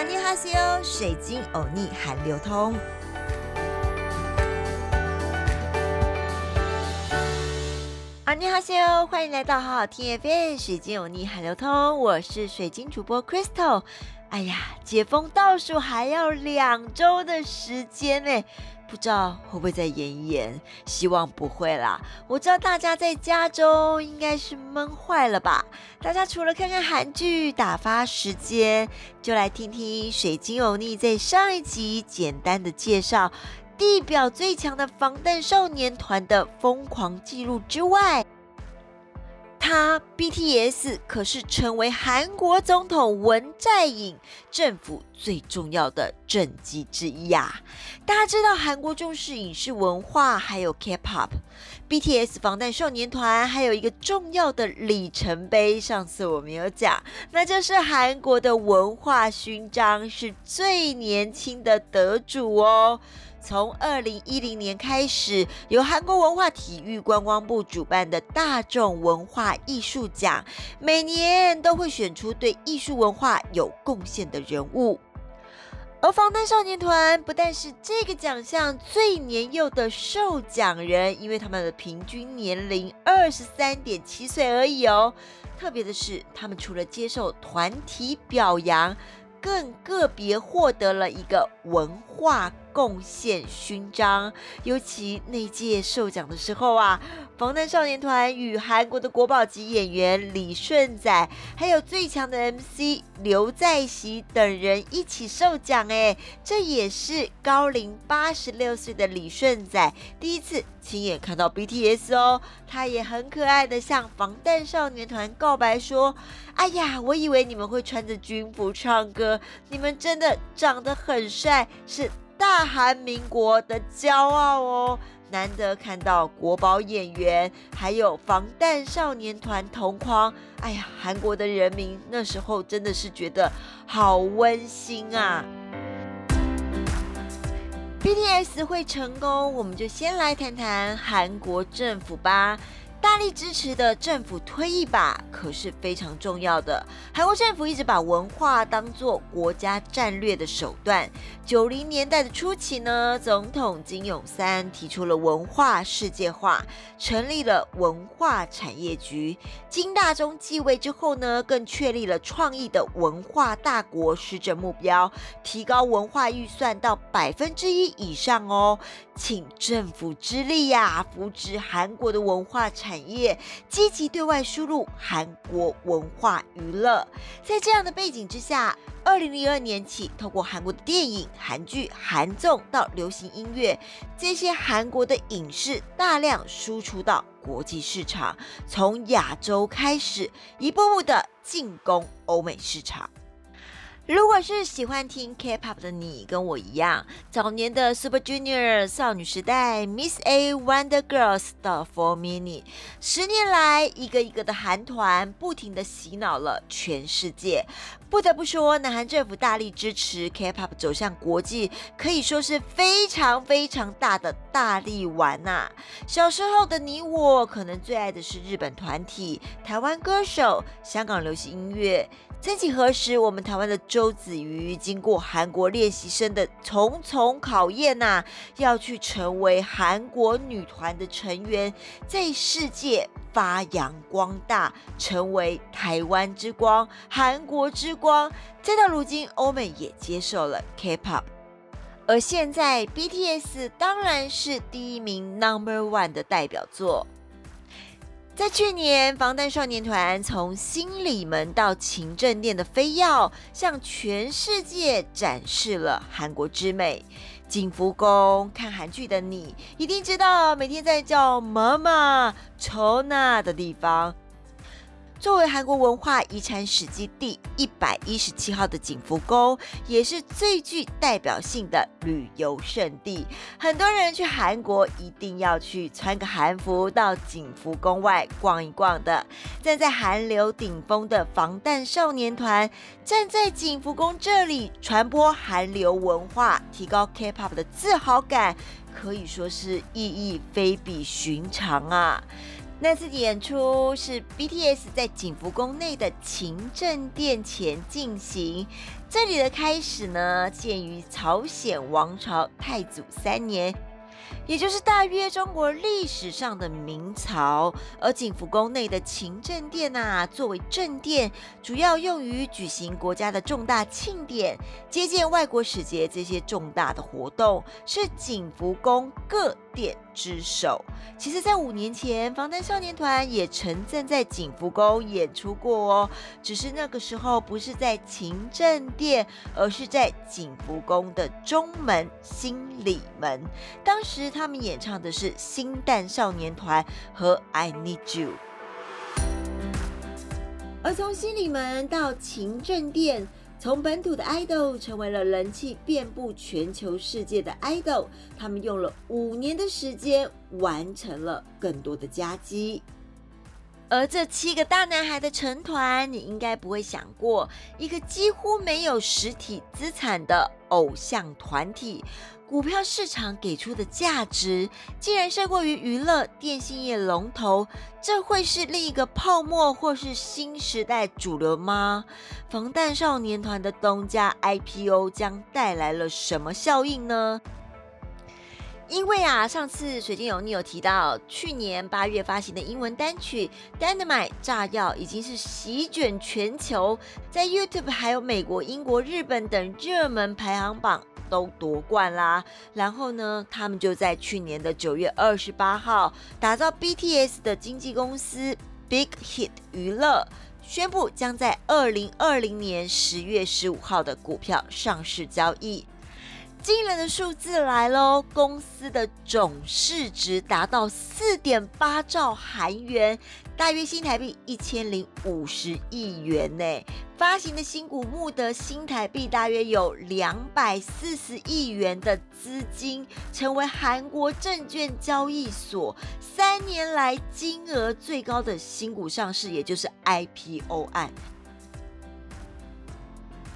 阿尼哈西欧，水晶欧尼韩流通。阿尼哈西欧，欢迎来到好好听 FM，水晶欧尼韩流通。我是水晶主播 Crystal。哎呀，解封倒数还要两周的时间呢。不知道会不会再延一延？希望不会啦。我知道大家在加州应该是闷坏了吧？大家除了看看韩剧打发时间，就来听听水晶欧尼在上一集简单的介绍地表最强的防弹少年团的疯狂记录之外。他 BTS 可是成为韩国总统文在寅政府最重要的政绩之一呀！大家知道韩国重视影视文化，还有 K-pop，BTS 防弹少年团还有一个重要的里程碑，上次我没有讲，那就是韩国的文化勋章是最年轻的得主哦。从二零一零年开始，由韩国文化体育观光部主办的大众文化艺术奖，每年都会选出对艺术文化有贡献的人物。而防弹少年团不但是这个奖项最年幼的受奖人，因为他们的平均年龄二十三点七岁而已哦。特别的是，他们除了接受团体表扬，更个别获得了一个文化。贡献勋章，尤其那届受奖的时候啊，防弹少年团与韩国的国宝级演员李顺仔，还有最强的 MC 刘在熙等人一起受奖。哎，这也是高龄八十六岁的李顺仔第一次亲眼看到 BTS 哦。他也很可爱的向防弹少年团告白说：“哎呀，我以为你们会穿着军服唱歌，你们真的长得很帅，是。”大韩民国的骄傲哦，难得看到国宝演员，还有防弹少年团同框。哎呀，韩国的人民那时候真的是觉得好温馨啊！BTS 会成功，我们就先来谈谈韩国政府吧。大力支持的政府推一把，可是非常重要的。韩国政府一直把文化当作国家战略的手段。九零年代的初期呢，总统金永三提出了文化世界化，成立了文化产业局。金大中继位之后呢，更确立了创意的文化大国施政目标，提高文化预算到百分之一以上哦。请政府之力呀，扶植韩国的文化产产业，积极对外输入韩国文化娱乐。在这样的背景之下，二零零二年起，透过韩国的电影、韩剧、韩综到流行音乐，这些韩国的影视大量输出到国际市场，从亚洲开始，一步步的进攻欧美市场。如果是喜欢听 K-pop 的你，跟我一样，早年的 Super Junior、少女时代、Miss A、Wonder Girls 的 Four Mini，十年来一个一个的韩团不停的洗脑了全世界。不得不说，南韩政府大力支持 K-pop 走向国际，可以说是非常非常大的大力丸呐。小时候的你我，可能最爱的是日本团体、台湾歌手、香港流行音乐。曾几何时，我们台湾的周子瑜经过韩国练习生的重重考验呐，要去成为韩国女团的成员，在世界发扬光大，成为台湾之光、韩国之光。再到如今，欧美也接受了 K-pop，而现在 BTS 当然是第一名 Number One 的代表作。在去年，防弹少年团从新里门到勤政殿的飞耀，向全世界展示了韩国之美。景福宫看韩剧的你，一定知道每天在叫妈妈、抽娜的地方。作为韩国文化遗产史迹第一百一十七号的景福宫，也是最具代表性的旅游胜地。很多人去韩国一定要去穿个韩服到景福宫外逛一逛的。站在韩流顶峰的防弹少年团，站在景福宫这里传播韩流文化，提高 K-pop 的自豪感，可以说是意义非比寻常啊！那次演出是 BTS 在景福宫内的勤政殿前进行。这里的开始呢，建于朝鲜王朝太祖三年。也就是大约中国历史上的明朝，而景福宫内的勤政殿呐，作为正殿，主要用于举行国家的重大庆典、接见外国使节这些重大的活动，是景福宫各殿。之首，其实，在五年前，防弹少年团也曾站在景福宫演出过哦。只是那个时候不是在勤政殿，而是在景福宫的中门新里门。当时他们演唱的是新蛋少年团和《I Need You》。而从新里门到勤政殿。从本土的 idol 成为了人气遍布全球世界的 idol，他们用了五年的时间完成了更多的佳绩。而这七个大男孩的成团，你应该不会想过，一个几乎没有实体资产的偶像团体。股票市场给出的价值竟然胜过于娱乐电信业龙头，这会是另一个泡沫或是新时代主流吗？防弹少年团的东家 IPO 将带来了什么效应呢？因为啊，上次水晶有你有提到，去年八月发行的英文单曲《Dynamite》炸药已经是席卷全球，在 YouTube 还有美国、英国、日本等热门排行榜。都夺冠啦，然后呢，他们就在去年的九月二十八号，打造 BTS 的经纪公司 Big Hit 娱乐宣布，将在二零二零年十月十五号的股票上市交易。惊人的数字来喽！公司的总市值达到四点八兆韩元，大约新台币一千零五十亿元呢。发行的新股募得新台币大约有两百四十亿元的资金，成为韩国证券交易所三年来金额最高的新股上市，也就是 IPO 案。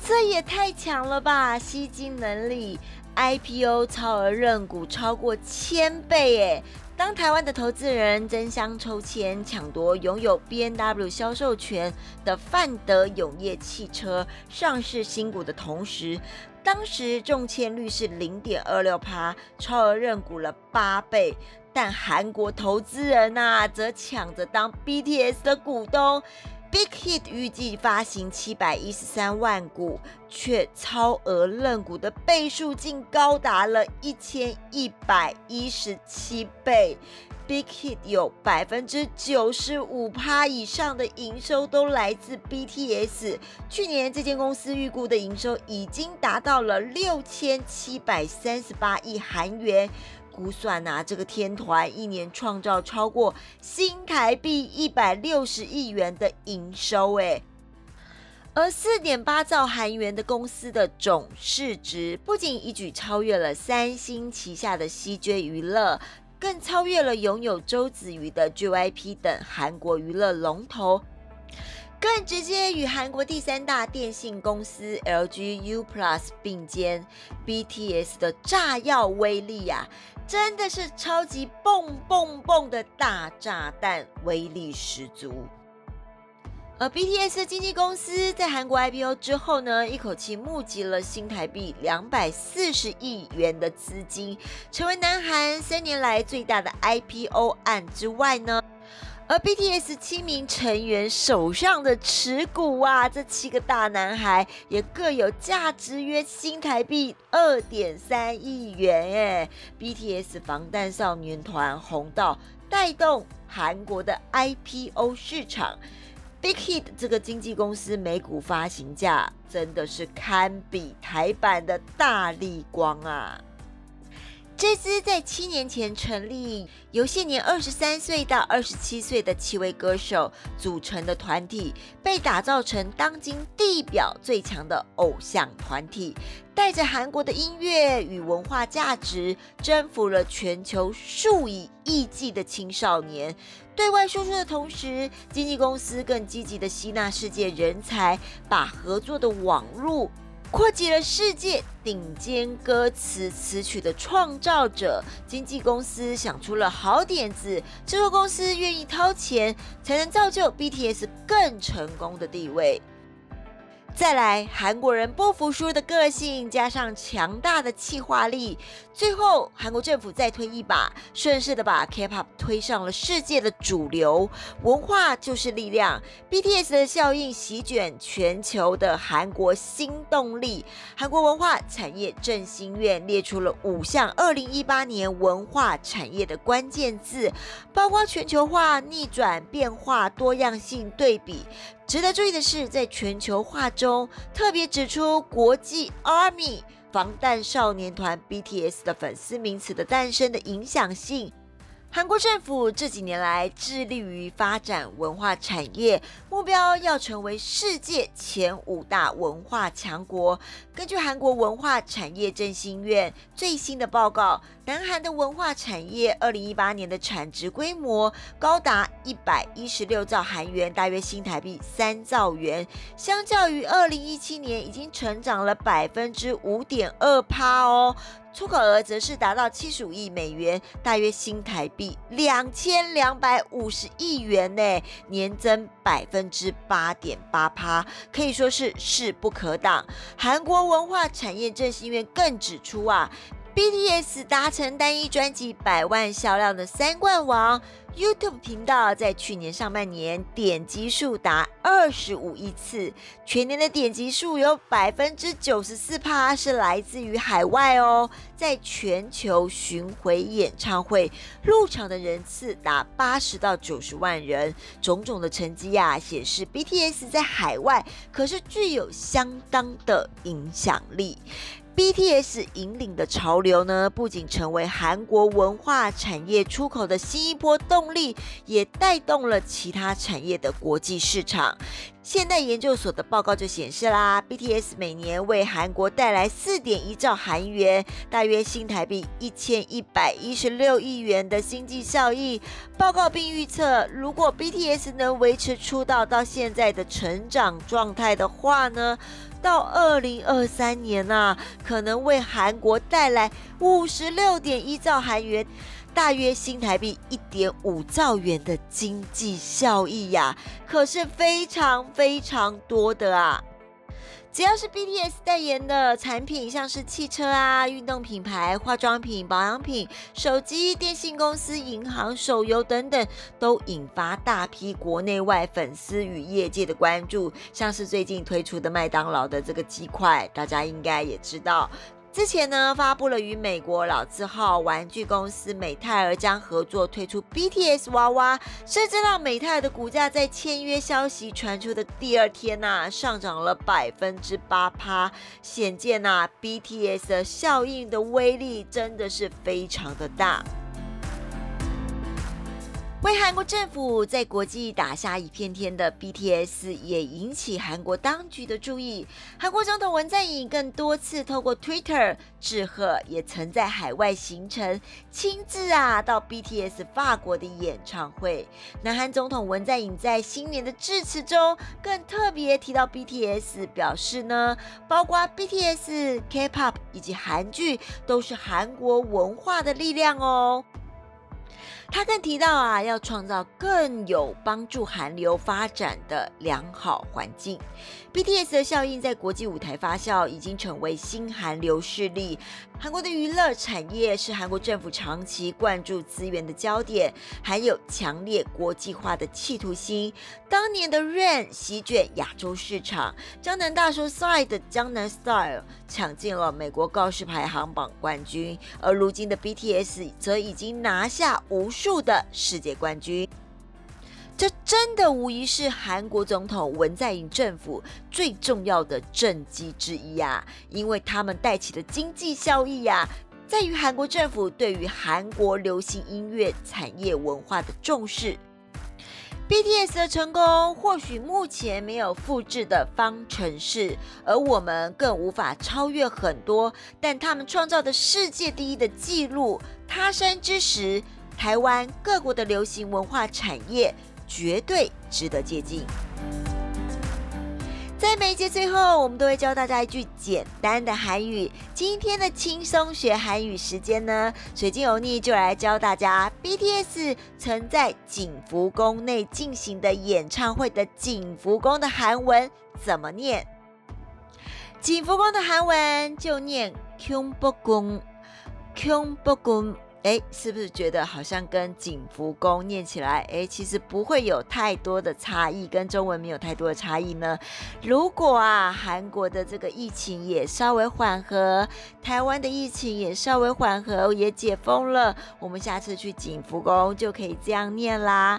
这也太强了吧！吸金能力，IPO 超额认股超过千倍耶。当台湾的投资人争相抽签抢夺拥有 B N W 销售权的范德永业汽车上市新股的同时，当时中签率是零点二六趴，超额认股了八倍。但韩国投资人呐，则抢着当 B T S 的股东。Big Hit 预计发行七百一十三万股，却超额认股的倍数竟高达了一千一百一十七倍。Big Hit 有百分之九十五趴以上的营收都来自 BTS。去年这间公司预估的营收已经达到了六千七百三十八亿韩元。估算呐，这个天团一年创造超过新台币一百六十亿元的营收，哎，而四点八兆韩元的公司的总市值，不仅一举超越了三星旗下的 CJ 娱乐，更超越了拥有周子瑜的 JYP 等韩国娱乐龙头。更直接与韩国第三大电信公司 LG U Plus 并肩，BTS 的炸药威力啊，真的是超级蹦蹦蹦的大炸弹，威力十足。而 BTS 经纪公司在韩国 IPO 之后呢，一口气募集了新台币两百四十亿元的资金，成为南韩三年来最大的 IPO 案之外呢。而 BTS 七名成员手上的持股啊，这七个大男孩也各有价值约新台币二点三亿元哎！BTS 防弹少年团红到带动韩国的 IPO 市场，Big Hit 这个经纪公司每股发行价真的是堪比台版的大力光啊！这支在七年前成立、由现年二十三岁到二十七岁的七位歌手组成的团体，被打造成当今地表最强的偶像团体，带着韩国的音乐与文化价值，征服了全球数以亿计的青少年。对外输出的同时，经纪公司更积极的吸纳世界人才，把合作的网路扩及了世界顶尖歌词词曲的创造者，经纪公司想出了好点子，制作公司愿意掏钱，才能造就 BTS 更成功的地位。再来，韩国人不服输的个性，加上强大的气化力，最后韩国政府再推一把，顺势的把 K-pop 推上了世界的主流。文化就是力量，BTS 的效应席卷全球的韩国新动力。韩国文化产业振兴院列出了五项2018年文化产业的关键字，包括全球化、逆转、变化、多样性、对比。值得注意的是，在全球化中，特别指出国际 ARMY 防弹少年团 BTS 的粉丝名词的诞生的影响性。韩国政府这几年来致力于发展文化产业，目标要成为世界前五大文化强国。根据韩国文化产业振兴院最新的报告，南韩的文化产业二零一八年的产值规模高达一百一十六兆韩元，大约新台币三兆元，相较于二零一七年已经成长了百分之五点二趴哦。出口额则是达到七十五亿美元，大约新台币两千两百五十亿元呢，年增百分之八点八趴，可以说是势不可挡。韩国文化产业振兴院更指出啊。BTS 达成单一专辑百万销量的三冠王，YouTube 频道在去年上半年点击数达二十五亿次，全年的点击数有百分之九十四趴是来自于海外哦，在全球巡回演唱会入场的人次达八十到九十万人，种种的成绩呀显示 BTS 在海外可是具有相当的影响力。BTS 引领的潮流呢，不仅成为韩国文化产业出口的新一波动力，也带动了其他产业的国际市场。现代研究所的报告就显示啦，BTS 每年为韩国带来四点一兆韩元，大约新台币一千一百一十六亿元的经济效益。报告并预测，如果 BTS 能维持出道到现在的成长状态的话呢？到二零二三年呐，可能为韩国带来五十六点一兆韩元，大约新台币一点五兆元的经济效益呀，可是非常非常多的啊。只要是 BTS 代言的产品，像是汽车啊、运动品牌、化妆品、保养品、手机、电信公司、银行、手游等等，都引发大批国内外粉丝与业界的关注。像是最近推出的麦当劳的这个鸡块，大家应该也知道。之前呢，发布了与美国老字号玩具公司美泰尔将合作推出 BTS 娃娃，甚至让美泰尔的股价在签约消息传出的第二天呐，上涨了百分之八趴，显见呐 BTS 的效应的威力真的是非常的大。为韩国政府在国际打下一片天的 BTS 也引起韩国当局的注意。韩国总统文在寅更多次透过 Twitter 致贺，也曾在海外行程，亲自啊到 BTS 法国的演唱会。南韩总统文在寅在新年的致辞中，更特别提到 BTS，表示呢，包括 BTS、K-pop 以及韩剧，都是韩国文化的力量哦。他更提到啊，要创造更有帮助韩流发展的良好环境。BTS 的效应在国际舞台发酵，已经成为新韩流势力。韩国的娱乐产业是韩国政府长期灌注资源的焦点，还有强烈国际化的企图心。当年的 Rain 席卷亚洲市场，江南大叔 Side 的江南 Style 抢进了美国告示排行榜冠军，而如今的 BTS 则已经拿下无数的世界冠军。这真的无疑是韩国总统文在寅政府最重要的政绩之一啊！因为他们带起的经济效益呀，在于韩国政府对于韩国流行音乐产业文化的重视。BTS 的成功或许目前没有复制的方程式，而我们更无法超越很多，但他们创造的世界第一的纪录，他山之石，台湾各国的流行文化产业。绝对值得借鉴。在每一节最后，我们都会教大家一句简单的韩语。今天的轻松学韩语时间呢，水晶欧尼就来教大家 BTS 曾在景福宫内进行的演唱会的景福宫的韩文怎么念。景福宫的韩文就念 Kyungbogung，Kyungbogung。哎，是不是觉得好像跟景福宫念起来，哎，其实不会有太多的差异，跟中文没有太多的差异呢？如果啊，韩国的这个疫情也稍微缓和，台湾的疫情也稍微缓和，也解封了，我们下次去景福宫就可以这样念啦。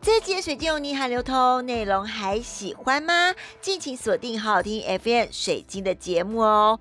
这节水晶有你还流通，内容还喜欢吗？敬请锁定好好听 FM 水晶的节目哦。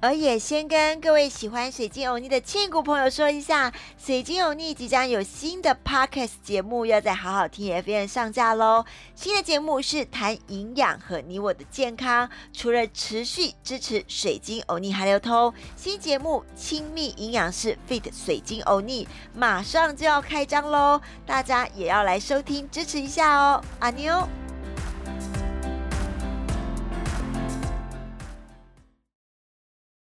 而也先跟各位喜欢水晶欧尼的千古朋友说一下，水晶欧尼即将有新的 podcast 节目要在好好听 FM 上架喽。新的节目是谈营养和你我的健康，除了持续支持水晶欧尼还流通，新节目亲密营养师 Fit 水晶欧尼马上就要开张喽，大家也要来收听支持一下哦，阿妞。